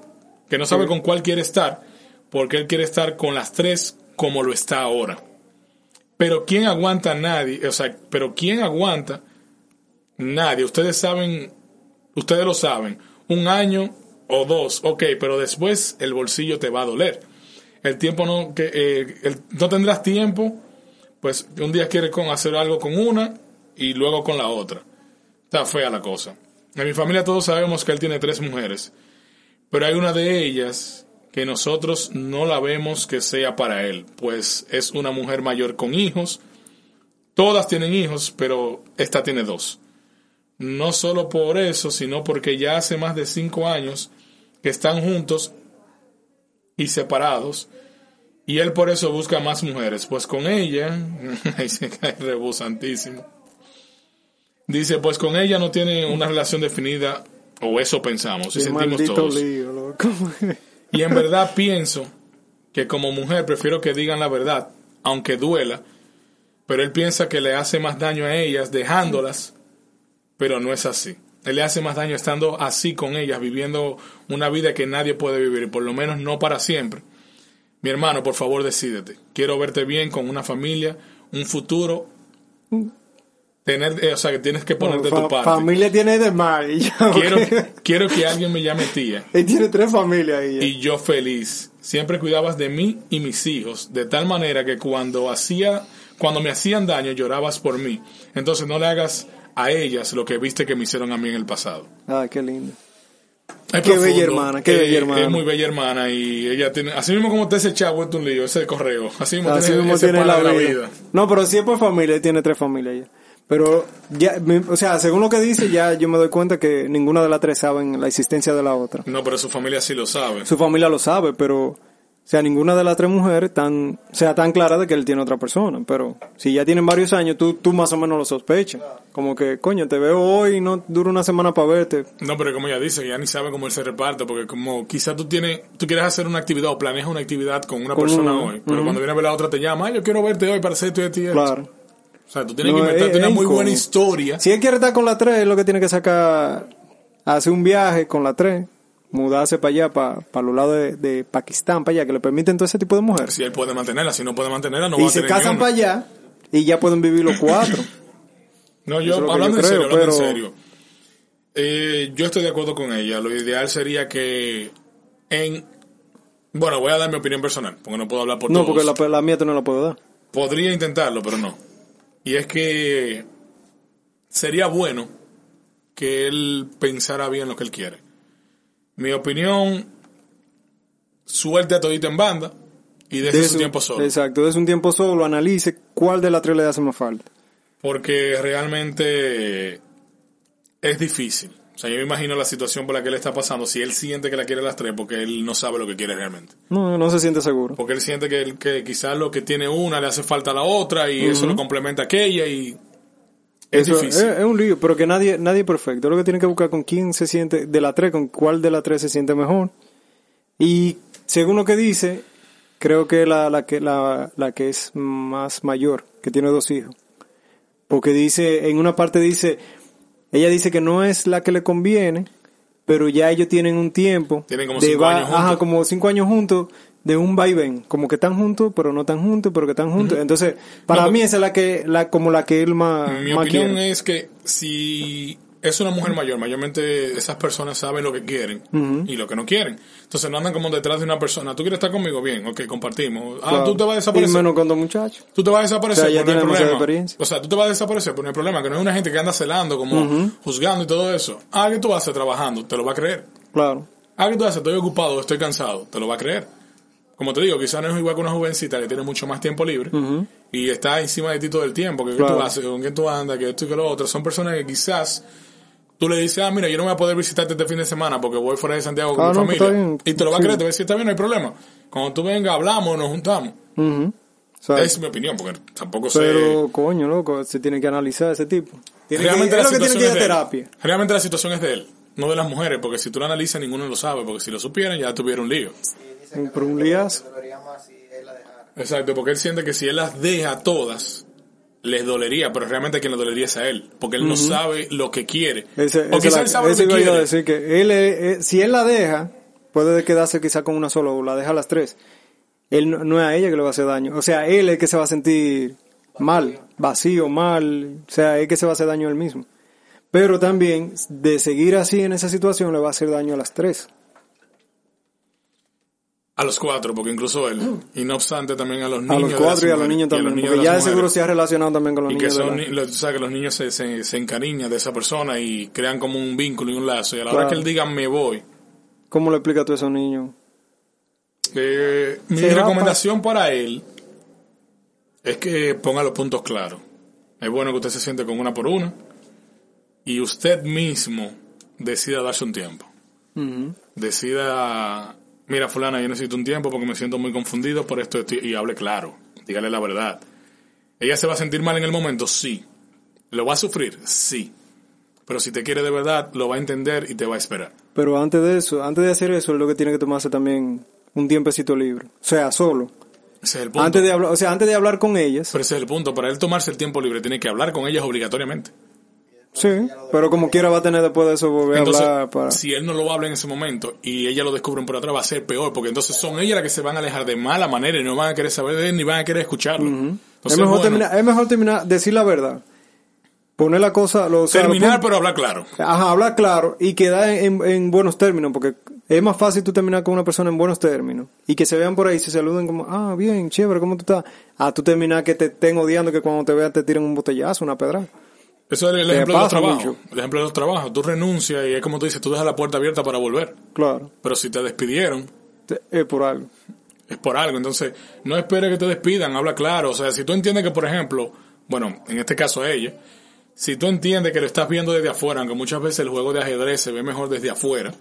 que no sabe con cuál quiere estar, porque él quiere estar con las tres como lo está ahora. Pero ¿quién aguanta a nadie? O sea, pero ¿quién aguanta? Nadie. Ustedes saben, ustedes lo saben. Un año o dos, ok, pero después el bolsillo te va a doler. El tiempo no, que, eh, no tendrás tiempo, pues un día quieres con, hacer algo con una y luego con la otra. Está fea la cosa. En mi familia todos sabemos que él tiene tres mujeres, pero hay una de ellas que nosotros no la vemos que sea para él, pues es una mujer mayor con hijos. Todas tienen hijos, pero esta tiene dos. No solo por eso, sino porque ya hace más de cinco años que están juntos y separados. Y él por eso busca más mujeres. Pues con ella, ahí se cae rebú santísimo. Dice, pues con ella no tiene una relación definida, o eso pensamos, y sentimos todos. lío, loco. Y en verdad pienso que como mujer prefiero que digan la verdad, aunque duela, pero él piensa que le hace más daño a ellas dejándolas, pero no es así. Él le hace más daño estando así con ellas, viviendo una vida que nadie puede vivir, por lo menos no para siempre. Mi hermano, por favor, decídete. Quiero verte bien con una familia, un futuro. Tener, eh, o sea, que tienes que poner de Fa- tu parte. Familia tiene de más. Y ya, Quiero, quiero que alguien me llame tía Él tiene tres familias ya. y yo feliz. Siempre cuidabas de mí y mis hijos, de tal manera que cuando hacía, cuando me hacían daño llorabas por mí. Entonces no le hagas a ellas lo que viste que me hicieron a mí en el pasado. Ah, qué lindo. Es Qué bella hermana, qué eh, bella hermana. Es muy bella hermana y ella tiene, así mismo como te ese chavo en tu lío, ese correo, así mismo Así tiene mismo ese tiene la de vida. No, pero si es por familia, tiene tres familias ya. Pero, ya, o sea, según lo que dice, ya yo me doy cuenta que ninguna de las tres saben la existencia de la otra. No, pero su familia sí lo sabe. Su familia lo sabe, pero, sea, ninguna de las tres mujeres tan, sea tan clara de que él tiene otra persona. Pero, si ya tienen varios años, tú, tú más o menos lo sospechas. Como que, coño, te veo hoy y no dura una semana para verte. No, pero como ella dice, ya ni sabe cómo él se reparte, porque como quizás tú tienes, tú quieres hacer una actividad o planeas una actividad con una Con persona uno, hoy, pero cuando viene a ver la otra te llama, "Ay, yo quiero verte hoy para hacer esto y esto y esto". Claro. O sea, tú tienes No, que inventarte una muy buena historia. Si él quiere estar con la 3, es lo que tiene que sacar, hacer un viaje con la 3, mudarse para allá, para, para los lados de, de Pakistán, para allá, que le permiten todo ese tipo de mujeres. Si él puede mantenerla, si no puede mantenerla, no va y a se tener casan ni una. para allá y ya pueden vivir los cuatro. No, yo, es hablando yo en serio, hablando en serio. Eh, yo estoy de acuerdo con ella. Lo ideal sería que en... Bueno, voy a dar mi opinión personal, porque no puedo hablar por no, todos. porque la, la mía tú no la puedo dar. Podría intentarlo, pero no. Y es que sería bueno que él pensara bien lo que él quiere. Mi opinión, suelte a todito en banda y deje su su- tiempo solo. Exacto, es un tiempo solo, analice cuál de las tres le hace más falta. Porque realmente es difícil. O sea, yo me imagino la situación por la que él está pasando, si él siente que la quiere las tres, porque él no sabe lo que quiere realmente. No, no se siente seguro. Porque él siente que, que quizás lo que tiene una le hace falta a la otra y eso lo complementa a aquella y es Eso difícil. Es, es un lío, pero que nadie, nadie es perfecto. Lo que tiene que buscar con quién se siente, de la tres, con cuál de las tres se siente mejor. Y según lo que dice, creo que la, la que la, la que es más mayor, que tiene dos hijos. Porque dice, en una parte dice, ella dice que no es la que le conviene, pero ya ellos tienen un tiempo. Tienen como de cinco años juntos. Ajá, como cinco años juntos, de un vaivén, como que están juntos, pero no están juntos, pero que están juntos. Entonces, para No, mí esa es la que, la, como la que él más, Mi más opinión quiere. es que si es una mujer mayor, mayormente esas personas saben lo que quieren y lo que no quieren. Entonces no andan como detrás de una persona. ¿Tú quieres estar conmigo? Bien, ok, compartimos. Ah, Claro. tú te vas a Y desaparecer. menos con dos muchachos. Tú te vas a desaparecer, O sea, ya pues no hay problema. O sea, tú te vas a desaparecer, pero no hay problema, que no es una gente que anda celando, como juzgando y todo eso. Ah, ¿qué tú haces trabajando? Te lo va a creer. Claro. Ah, ¿qué tú haces? Estoy ocupado, estoy cansado. Te lo va a creer. Como te digo, quizás no es igual que una jovencita que tiene mucho más tiempo libre y está encima de ti todo el tiempo. Que, ¿Qué Claro. tú haces? ¿Con quién tú andas? Que esto y que lo otro. Son personas que quizás tú le dices, ah, mira, yo no voy a poder visitarte este fin de semana porque voy fuera de Santiago con Ah, mi no, pues familia. Y te lo va a creer, te va a decir, está bien, no hay problema. Cuando tú vengas, hablamos, nos juntamos. Sea, Esa es mi opinión, porque tampoco sé... pero, coño, loco, se tiene que analizar ese tipo. Tiene que, realmente es la lo que tiene situación que ir es a de él. terapia. Realmente la situación es de él, no de las mujeres, porque si tú lo analizas ninguno lo sabe, porque si lo supieran ya tuviera un lío. La dejara. Exacto, porque él siente que si él las deja a todas, les dolería, pero realmente a quien le dolería es a él, porque él no sabe lo que quiere. Ese, o quizás él sabe lo que a quiere. decir que él, eh, eh, si él la deja, puede quedarse quizá con una sola o la deja a las tres. Él no, no es a ella que le va a hacer daño. O sea, él es el que se va a sentir mal, vacío, mal. O sea, es que se va a hacer daño a él mismo. Pero también, de seguir así en esa situación, le va a hacer daño a las tres. A los cuatro, porque incluso él, y no obstante también a los niños. A los de cuatro y a los niños los también. niños Porque de ya de seguro se ha relacionado también con los Y que niños. de son, la- tú sabes que los niños se, se, se encariñan de esa persona y crean como un vínculo y un lazo. Y a la hora que él diga me voy, ¿Cómo le explicas tú a esos niños? Eh, mi recomendación para él es que ponga los puntos claros. Es bueno que usted se siente con una por una y usted mismo decida darse un tiempo. Decida, mira fulana, yo necesito un tiempo porque me siento muy confundido por esto esto", y hable claro. Dígale la verdad. ¿Ella se va a sentir mal en el momento? Sí. ¿Lo va a sufrir? Sí. Pero si te quiere de verdad, lo va a entender y te va a esperar. Pero antes de eso, antes de hacer eso, es lo que tiene que tomarse también un tiempecito libre. O sea, solo. Ese es el punto. Antes de hablar, o sea, antes de hablar con ellas. Pero ese es el punto. Para él tomarse el tiempo libre, tiene que hablar con ellas obligatoriamente. Sí, pero como quiera va a tener después de eso volver a Entonces, hablar para... si él no lo habla en ese momento y ella lo descubren por atrás, va a ser peor, porque entonces son ellas las que se van a alejar de mala manera y no van a querer saber de él ni van a querer escucharlo. Entonces, es, mejor bueno, terminar, es mejor terminar, decir la verdad. Poner la cosa, lo, o sea, terminar, pero hablar claro. Ajá, hablar claro y quedar en, en buenos términos, porque es más fácil tú terminar con una persona en buenos términos y que se vean por ahí, se saluden como, ah, bien, chévere, ¿cómo tú estás? Ah, tú terminar que te estén odiando, que cuando te vean te tiren un botellazo, una pedra. Eso es el ejemplo de los trabajos. mucho. El ejemplo de los trabajos. Tú renuncias y es como tú dices, tú dejas la puerta abierta para volver. Claro, Pero si te despidieron, es por algo. es por algo. Entonces, no espere que te despidan, habla claro. O sea, si tú entiendes que, por ejemplo, bueno, en este caso a ella, si tú entiendes que lo estás viendo desde afuera, aunque muchas veces el juego de ajedrez se ve mejor desde afuera,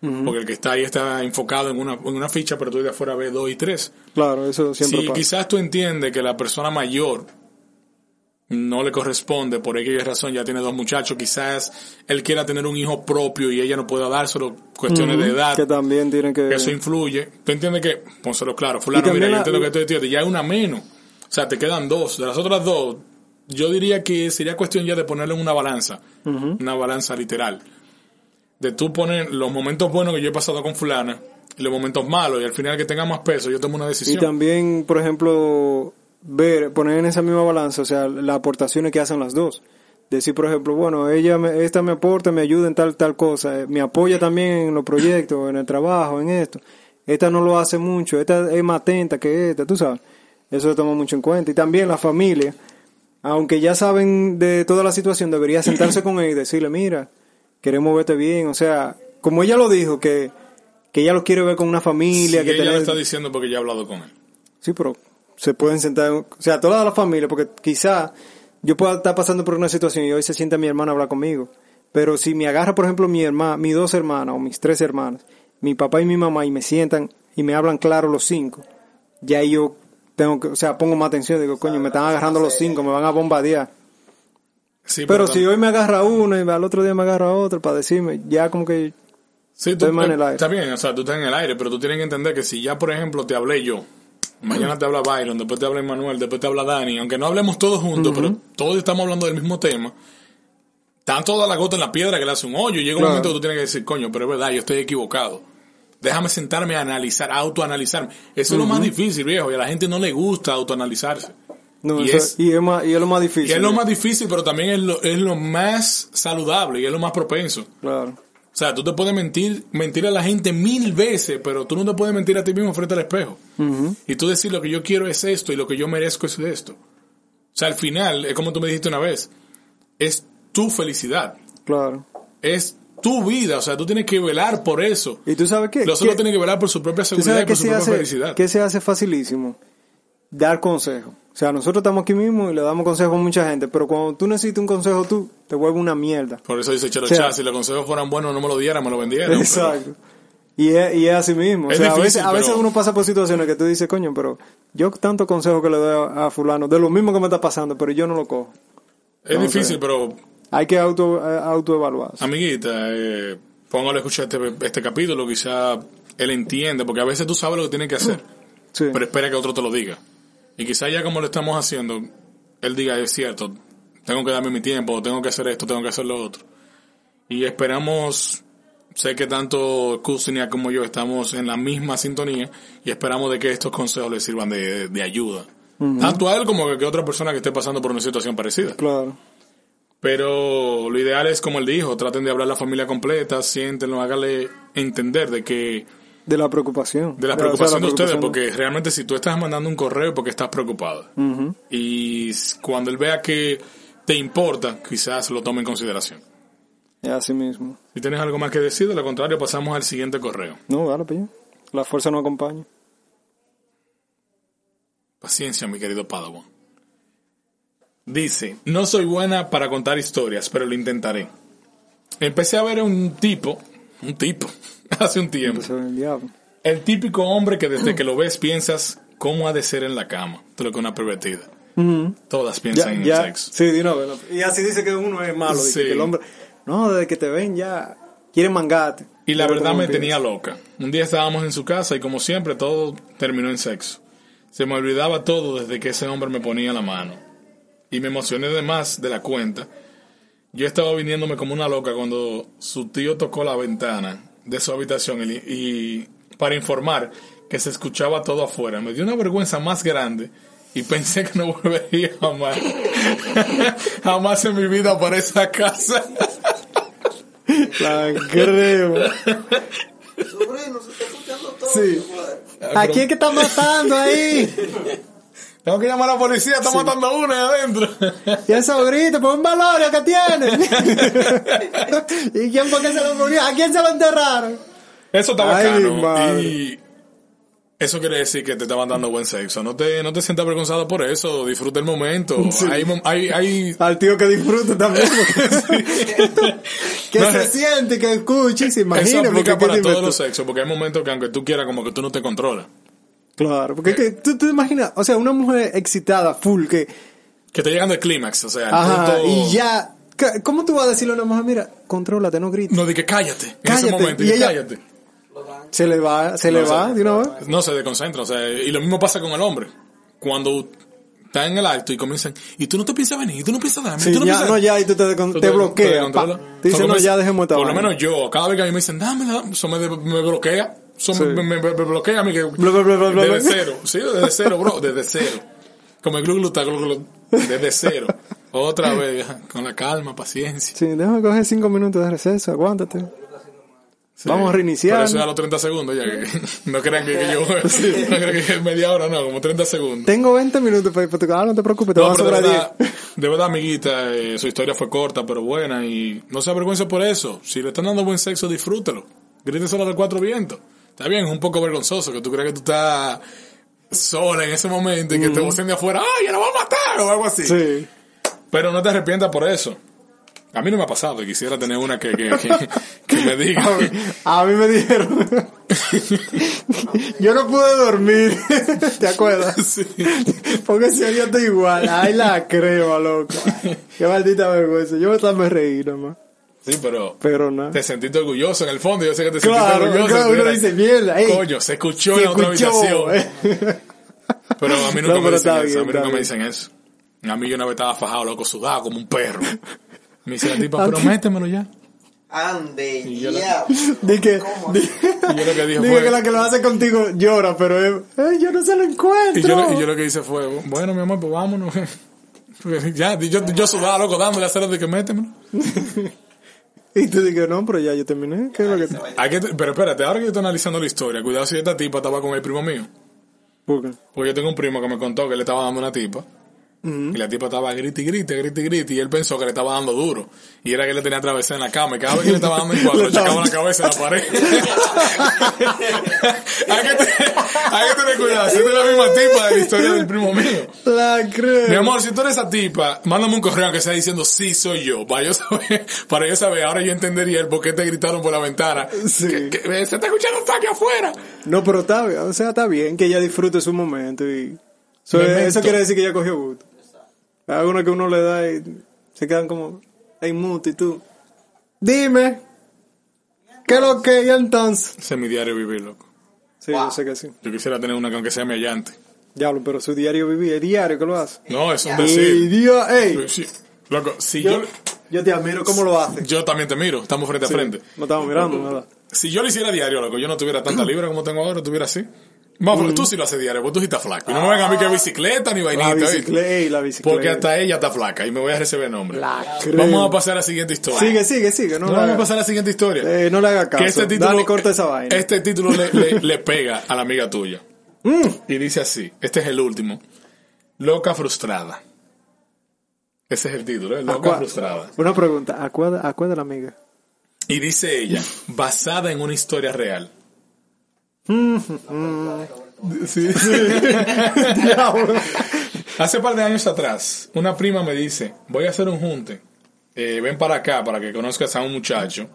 porque el que está ahí está enfocado en una, en una ficha, pero tú desde afuera ves dos y tres. Claro, eso siempre Si pasa. quizás tú entiendes que la persona mayor no le corresponde por aquella razón, ya tiene dos muchachos, quizás él quiera tener un hijo propio y ella no pueda dárselo, cuestiones de edad, Que también tienen que... eso influye. Tú entiendes que, pónselo claro, fulano, Y mira, yo la- entiendo que entiendes, ya hay una menos. O sea, te quedan dos. De las otras dos, yo diría que sería cuestión ya de ponerle en una balanza, una balanza literal. De tú poner los momentos buenos que yo he pasado con fulana y los momentos malos y al final que tenga más peso, yo tomo una Y decisión. también, por ejemplo, ver, poner en esa misma balanza, o sea, las aportaciones que hacen las dos. Decir, por ejemplo, bueno, ella, me, esta me aporta, me ayuda en tal, tal cosa, eh, me apoya también en los proyectos, en el trabajo, en esto. Esta no lo hace mucho, esta es más atenta que esta, tú sabes. Eso se toma mucho en cuenta. Y también la familia, aunque ya saben de toda la situación, debería sentarse con ella y decirle, mira, queremos verte bien. O sea, como ella lo dijo, que, que ella lo quiere ver con una familia, Sí, que ella lo está diciendo porque ya he hablado con él. Sí, pero se pueden sentar, o sea, toda la familia, porque quizá yo pueda estar pasando por una situación y hoy se sienta mi hermana a hablar conmigo. Pero si me agarra, por ejemplo, mi hermana, mis dos hermanas o mis tres hermanas, mi papá y mi mamá, y me sientan y me hablan claro los cinco, ya yo tengo que, o sea, pongo más atención, digo, coño, me están agarrando los cinco, me van a bombardear. Sí, Pero si hoy me agarra uno y al otro día me agarra otro para decirme, ya como que, Sí, tú, Estoy más en el aire. está bien, o sea, tú estás en el aire, pero tú tienes que entender que si ya, por ejemplo, te hablé yo, mañana te habla Byron, después te habla Manuel, después te habla Dani, aunque no hablemos todos juntos, pero todos estamos hablando del mismo tema, están todas las gotas en la piedra que le hace un hoyo, y llega un momento que tú tienes que decir, coño, pero es verdad, yo estoy equivocado. Déjame sentarme a analizar, a autoanalizarme. Eso es lo más difícil, viejo, y a la gente no le gusta autoanalizarse. No, Y eso- es- y, es más, y es lo más difícil. Y es lo más difícil, pero también es lo, es lo más saludable y es lo más propenso. Claro. O sea, tú te puedes mentir, mentir a la gente mil veces, pero tú no te puedes mentir a ti mismo frente al espejo. Y tú decir lo que yo quiero es esto y lo que yo merezco es esto. O sea, al final, es como tú me dijiste una vez, es tu felicidad, Claro. es tu vida, o sea, tú tienes que velar por eso. ¿Y tú sabes qué? Los ¿Qué- otros tienen que velar por su propia ¿Tú seguridad y por su propia hace, felicidad. qué se hace facilísimo? Dar consejo. O sea, nosotros estamos aquí mismo y le damos consejo a mucha gente, pero cuando tú necesitas un consejo tú, te vuelve una mierda. Por eso dice Chelo O sea- Chá, si los consejos fueran buenos no me lo dieran, me lo vendieran. Exacto. Y es, y es así mismo. O Es a difícil, veces, a veces uno pasa por situaciones que tú dices, coño, pero yo tanto consejo que le doy a, a fulano, de lo mismo que me está pasando, pero yo no lo cojo. Es difícil, pero Hay que auto, eh, autoevaluarse. Amiguita, eh, póngale a escuchar este, este capítulo, quizá él entiende, porque a veces tú sabes lo que tienes que hacer, Sí. pero espera que otro te lo diga. Y quizá ya como lo estamos haciendo, él diga, es cierto, tengo que darme mi tiempo, tengo que hacer esto, tengo que hacer lo otro. Y esperamos, sé que tanto Kusinia como yo estamos en la misma sintonía y esperamos de que estos consejos le sirvan de, de ayuda. Tanto a él como a que otra persona que esté pasando por una situación parecida. Claro. Pero lo ideal es, como él dijo, traten de hablar la familia completa, siéntenlo, hágale entender de que De la preocupación. de la O sea, preocupación de ustedes, preocupación. porque realmente si tú estás mandando un correo es porque estás preocupado. Y cuando él vea que te importa, quizás lo tome en consideración. Es así mismo. Si tienes algo más que decir, de lo contrario, pasamos al siguiente correo. No, dale, pillo. La fuerza no acompaña. Paciencia, mi querido Padawan. Dice, no soy buena para contar historias, pero lo intentaré. Empecé a ver a un tipo, un tipo, hace un tiempo. El típico hombre que desde que lo ves piensas cómo ha de ser en la cama. Tú lo que una pervertida. Todas piensan Ya, en ya, el sexo. sí, vez. ¿no? Y así dice que uno es malo, dice que el hombre, no, desde que te ven ya quieren mangarte. Y la verdad me tenía loca. Un día estábamos en su casa y como siempre todo terminó en sexo. Se me olvidaba todo desde que ese hombre me ponía la mano. Y me emocioné de más de la cuenta. Yo estaba viniéndome como una loca cuando su tío tocó la ventana de su habitación y, y para informar que se escuchaba todo afuera. Me dio una vergüenza más grande y pensé que no volvería jamás. jamás en mi vida para esa casa. La creo. Sobrino, se está escuchando todo. Sí. Ah, ¿A quién que está matando ahí? Tengo que llamar a la policía, está matando a uno ahí adentro. Y eso grita, por un valorio que tiene. ¿Y quién fue que se lo murió? ¿A quién se lo enterraron? Eso está bacano. Y eso quiere decir que te estaban dando buen sexo. No te, no te sientas avergonzado por eso. Disfruta el momento. Hay, hay, hay, Al tío que disfruta también. que No, se no. siente, que escuche y se eso imagine. aplica para todos los sexos. Porque hay momentos que aunque tú quieras, como que tú no te controlas. Claro, porque es que tú te imaginas, o sea, una mujer excitada, full, que, Que te llegan del clímax. O sea, el ajá, punto- y ya, ¿qué- ¿cómo tú vas a decirle a una mujer, mira, contrólate, no grites? No, de que cállate. En Cállate. ese momento, Y ella- cállate. Se le va, se le No, va se- de una vez. No se desconcentra. O sea, y lo mismo pasa con el hombre. Cuando está en el acto y comienzan, y tú no te piensas venir, y tú no piensas darme, y Sí, tú no ya, piensas no, ya, y tú te, bloqueas. Te lo no, ya menos- dejemos Por lo menos yo, cada vez que a mí me dicen, dámela, eso me, me bloquea. Sí. me, me- me bloquea a mí que... Bla, bla, bla, bla, bla, desde cero. Sí, desde cero, bro. Desde cero. Como el glu Desde cero. Otra vez, con la calma, paciencia. Sí, déjame coger cinco minutos de receso, aguántate. Sí. Vamos a reiniciar. Por eso a los 30 segundos ya que... No crean que, que yo... No crean que es media hora, no. Como 30 segundos. Tengo 20 minutos para para tu casa, no te preocupes, te No, van a pero de sobrar 10. verdad, de verdad, amiguita, eh, su historia fue corta, pero buena y no se avergüence por eso. Si le están dando buen sexo, disfrútelo. Gríteselo de cuatro vientos. Está bien, es un poco vergonzoso que tú creas que tú estás sola en ese momento y que te vocen de afuera, ¡ay, ya la va a matar! o algo así. Sí. Pero no te arrepientas por eso. A mí no me ha pasado y quisiera tener una que, que, que, que me diga. A mí, a mí me dijeron. Yo no pude dormir. ¿Te acuerdas? Sí. Porque si yo estoy igual. Ay, la crema, loco. Qué maldita vergüenza. Yo me reí nomás. Sí, pero Pero nada. te sentiste orgulloso en el fondo. Yo sé que te Claro, sentiste orgulloso. claro, uno dice, mierda, ey. Coño, se escuchó Se en otra escuchó, habitación. eh. Pero a mí nunca No, me dicen eso. a mí nunca me dicen eso. A mí yo una vez estaba fajado, loco, sudado como un perro. Me dice la tipa, A pero métemelo ya. Ande, Y yo le- ya. Di que, ¿Cómo di, así? Y yo lo que dije Dije fue... que la que lo hace contigo llora, pero es, "Ay, yo no se lo encuentro. Y yo, lo- y yo lo que hice fue, bueno, mi amor, pues vámonos. ya, yo, yo sudaba loco dándole a hacer de que métemelo. Y tú dices, no, pero ya yo terminé. ¿Qué es lo que te... Hay que, pero espérate, ahora que yo estoy analizando la historia, cuidado si esta tipa estaba con el primo mío. ¿Por qué? Porque yo tengo un primo que me contó que le estaba dando una tipa. Y la tipa estaba grite y grite, grite y grite. Y él pensó que le estaba dando duro. Y era que le tenía atravesada en la cama. Y cada vez que le estaba dando en cuatro, le chocaba la cabeza en la pared. hay, que tener, hay que tener cuidado. Si es la misma tipa de la historia del primo mío. La creo. Mi amor, si tú eres esa tipa, mándame un correo que sea diciendo sí soy yo. Para yo saber, para yo saber, ahora yo entendería el por qué te gritaron por la ventana. Sí. Que, que, eh, se está escuchando un taque afuera. No, pero está bien, o sea, está bien que ella disfrute su momento y... Eso quiere decir que ella cogió gusto. Hay algunos que uno le da y se quedan como, hey, muto, y tú, dime, ¿qué es lo que hay entonces? Ese es mi diario vivir, loco. Sí, yo sé que sí. Yo quisiera tener una que aunque sea mi allante. Diablo, pero su diario vivir, el diario que lo hace. No, es un Y decir. Dios, hey, Sí, Loco, si yo, yo, yo te admiro cómo lo hace. yo también te miro, estamos frente a frente. No estamos mirando, nada. Si yo lo hiciera diario, loco, yo no tuviera tanta libra como tengo ahora, tuviera así. Vamos, tú sí lo haces diario, porque tú sí estás flaco. Y no me vengan a mí que bicicleta ni vainita. La bicicleta, ey, la bicicleta. Porque hasta ella está flaca y me voy a recibir nombre. La creo. Vamos a pasar a la siguiente historia. Sigue, sigue, sigue, no, No, le vamos a pasar a la siguiente historia. eh, no le haga caso. que este título, Dani, corta esa vaina. Este título le, le- le pega a la amiga tuya. Mm. Y dice así, este es el último. Loca frustrada. Ese es el título, ¿eh? ¿A Loca frustrada. Una pregunta, ¿a cuál, a cuál de la amiga? Y dice ella, basada en una historia real. Sí, sí. Hace par de años atrás, una prima me dice, voy a hacer un junte. Eh, ven para acá para que conozcas a un muchacho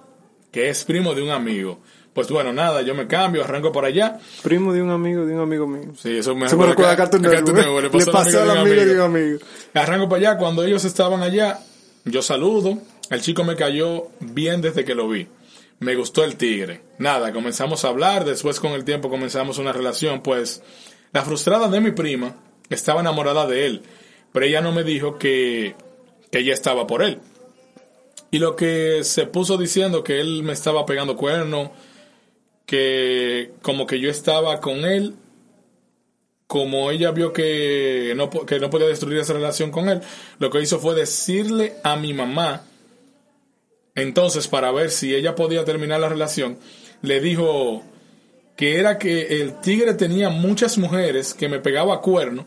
que es primo de un amigo. Pues bueno, nada, yo me cambio, arranco para allá. Primo de un amigo, de un amigo mío. Sí, eso me recuerda a Cartoon a Network. Network, Le pasó a la amiga de un amigo. Arranco para allá, cuando ellos estaban allá, yo saludo, el chico me cayó bien desde que lo vi. Me gustó el tigre. Nada, comenzamos a hablar, después con el tiempo comenzamos una relación, pues la frustrada de mi prima estaba enamorada de él, pero ella no me dijo que, ella estaba por él. Y lo que se puso diciendo que él me estaba pegando cuerno, que como que yo estaba con él, como ella vio que no, que no podía destruir esa relación con él, lo que hizo fue decirle a mi mamá, entonces para ver si ella podía terminar la relación, le dijo que era que el tigre tenía muchas mujeres que me pegaba cuerno,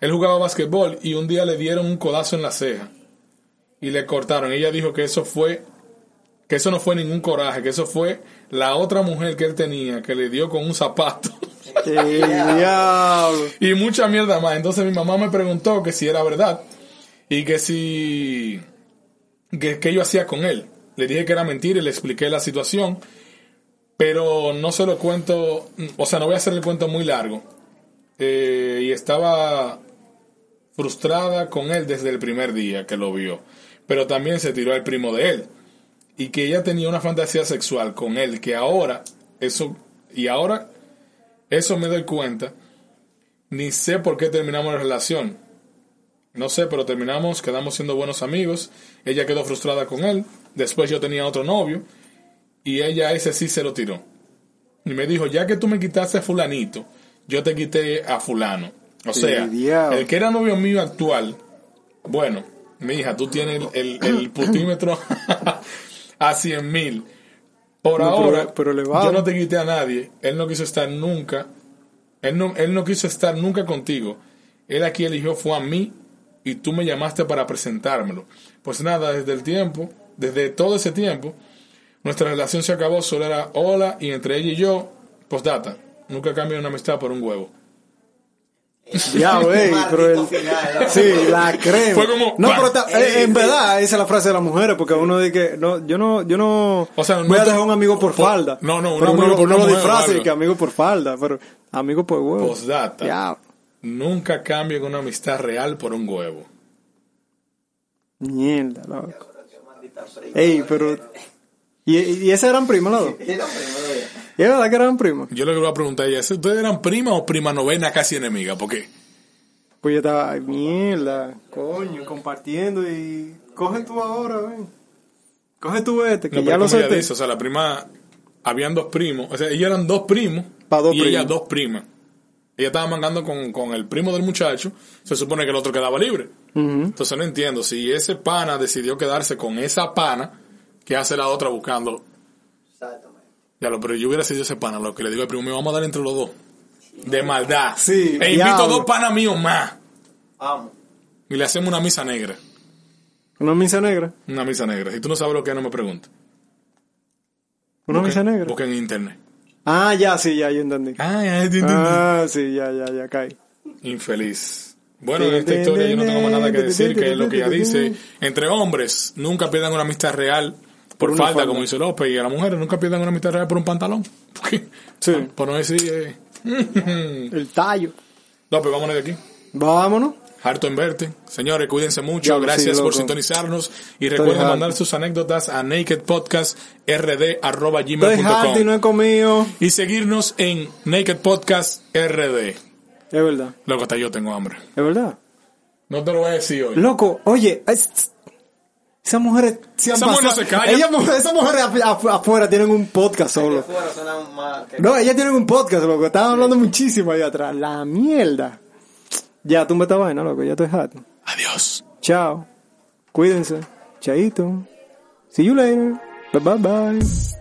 él jugaba basquetbol y un día le dieron un codazo en la ceja y le cortaron. Ella dijo que eso fue que eso no fue ningún coraje, que eso fue la otra mujer que él tenía que le dio con un zapato. Y mucha mierda más. Entonces mi mamá me preguntó que si era verdad y que si que, que yo hacía con él. Le dije que era mentira y le expliqué la situación, pero no se lo cuento, o sea, no voy a hacer el cuento muy largo. Eh, y estaba frustrada con él desde el primer día que lo vio, pero también se tiró al primo de él y que ella tenía una fantasía sexual con él que ahora eso y ahora eso me doy cuenta ni sé por qué terminamos la relación no sé pero terminamos quedamos siendo buenos amigos ella quedó frustrada con él después yo tenía otro novio y ella a ese sí se lo tiró y me dijo ya que tú me quitaste a fulanito yo te quité a fulano o sea el que era novio mío actual bueno mi hija tú tienes el, el, el putímetro a 100 mil por No, pero- ahora pero elevado. yo no te quité a nadie él no quiso estar nunca él no, él no quiso estar nunca contigo. Él aquí eligió fue a mí y tú me llamaste para presentármelo. Pues nada, desde el tiempo, desde todo ese tiempo, nuestra relación se acabó, solo era hola y entre ella y yo, postdata, nunca cambia una amistad por un huevo. Diablo, ey, pero el... Maldito final, ¿no? Sí, la crema. Fue como, No, pero está- eh, en verdad, esa es la frase de las mujeres, porque uno dice que, no, yo no, yo no, O sea, no voy a dejar un amigo por, por- falda. no, no, un pero amigo uno, por uno lo algo. que amigo por falda, pero amigo por huevo. Postdata, Diablo. nunca cambien una amistad real por un huevo. Mierda, loco. Ey, pero, y, y esa eran primas, ¿no? Sí, no, primero ya. Y es verdad que eran primas. Yo lo que voy a preguntar es, ¿ustedes eran prima o prima novena casi enemiga? ¿Por qué? Pues yo estaba, ay, mierda, coño, compartiendo y coge tú ahora, ven. Coge tu este, que No, ya pero lo ella dice, o sea, la prima, habían dos primos, o sea, ellos eran dos primos Pa' dos y ella primos. dos primas. Ella estaba mangando con, con el primo del muchacho, se supone que el otro quedaba libre. Entonces no entiendo, si ese pana decidió quedarse con esa pana, ¿qué hace la otra buscando? Exactamente. Ya lo, pero yo hubiera sido ese pana, lo que le digo al primo mío, vamos a dar entre los dos. De maldad. Sí, E invito a dos panas míos más. Vamos. Y le hacemos una misa negra. Una misa negra. Una misa negra. Si tú no sabes lo que es, no me preguntes. Una Busca- misa negra. Busca en internet. Ah, ya, sí, ya, yo entendí. Ah, ya, ya, ya, Ah, sí, ya, ya, ya caí. Infeliz. Bueno, en esta historia yo no tengo más nada que decir, que es lo que ella dice. Entre hombres, nunca pierdan una amistad real por, Por una falta, falda. como dice López, y a las mujeres nunca pierdan una amistad real por un pantalón. Porque, Sí. Por no decir... eh, El tallo. López, vámonos de aquí. Vámonos. Harto en verte. Señores, cuídense mucho. Gracias sí, por sintonizarnos. Y recuerden harto. mandar sus anécdotas a nakedpodcastrd.gmail.com y no he comido. Y seguirnos en Naked Podcast RD. Es verdad, Loco, hasta yo tengo hambre. es verdad. No te lo voy a decir hoy. Loco, oye, es- esas mujeres se han Esas mujeres pasado- no se. Ellas mujeres- esas mujeres afu- afu- afuera tienen un podcast solo. No, ellas tienen un podcast, loco. Estaban hablando muchísimo ahí atrás. La mierda. Ya, tumba esta vaina, loco. Ya estoy harto. Adiós. Chao. Cuídense. Chaito. See you later. Bye bye bye.